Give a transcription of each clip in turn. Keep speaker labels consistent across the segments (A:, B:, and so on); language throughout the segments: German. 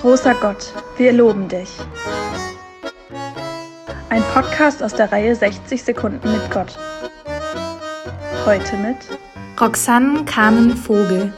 A: Großer Gott, wir loben dich. Ein Podcast aus der Reihe 60 Sekunden mit Gott. Heute mit
B: Roxanne Carmen Vogel.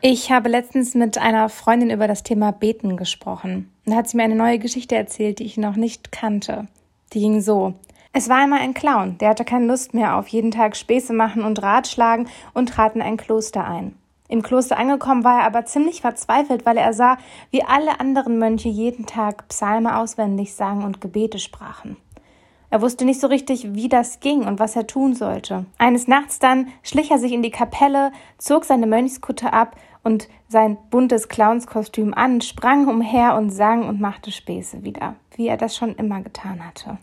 B: Ich habe letztens mit einer Freundin über das Thema Beten gesprochen. Da hat sie mir eine neue Geschichte erzählt, die ich noch nicht kannte. Die ging so. Es war einmal ein Clown, der hatte keine Lust mehr auf jeden Tag Späße machen und Ratschlagen und trat in ein Kloster ein. Im Kloster angekommen war er aber ziemlich verzweifelt, weil er sah, wie alle anderen Mönche jeden Tag Psalme auswendig sangen und Gebete sprachen. Er wusste nicht so richtig, wie das ging und was er tun sollte. Eines Nachts dann schlich er sich in die Kapelle, zog seine Mönchskutte ab und sein buntes Clownskostüm an, sprang umher und sang und machte Späße wieder, wie er das schon immer getan hatte.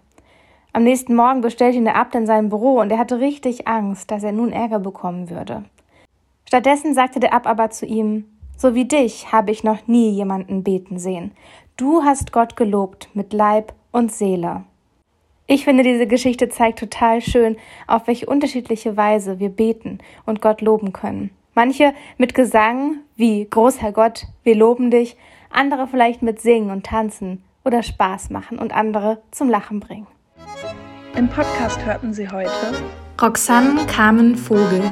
B: Am nächsten Morgen bestellte ihn der Abt in sein Büro und er hatte richtig Angst, dass er nun Ärger bekommen würde. Stattdessen sagte der Ab aber zu ihm, so wie dich habe ich noch nie jemanden beten sehen. Du hast Gott gelobt mit Leib und Seele. Ich finde, diese Geschichte zeigt total schön, auf welche unterschiedliche Weise wir beten und Gott loben können. Manche mit Gesang, wie Großherr Gott, wir loben dich, andere vielleicht mit Singen und Tanzen oder Spaß machen und andere zum Lachen bringen.
A: Im Podcast hörten Sie heute
B: Roxanne Carmen Vogel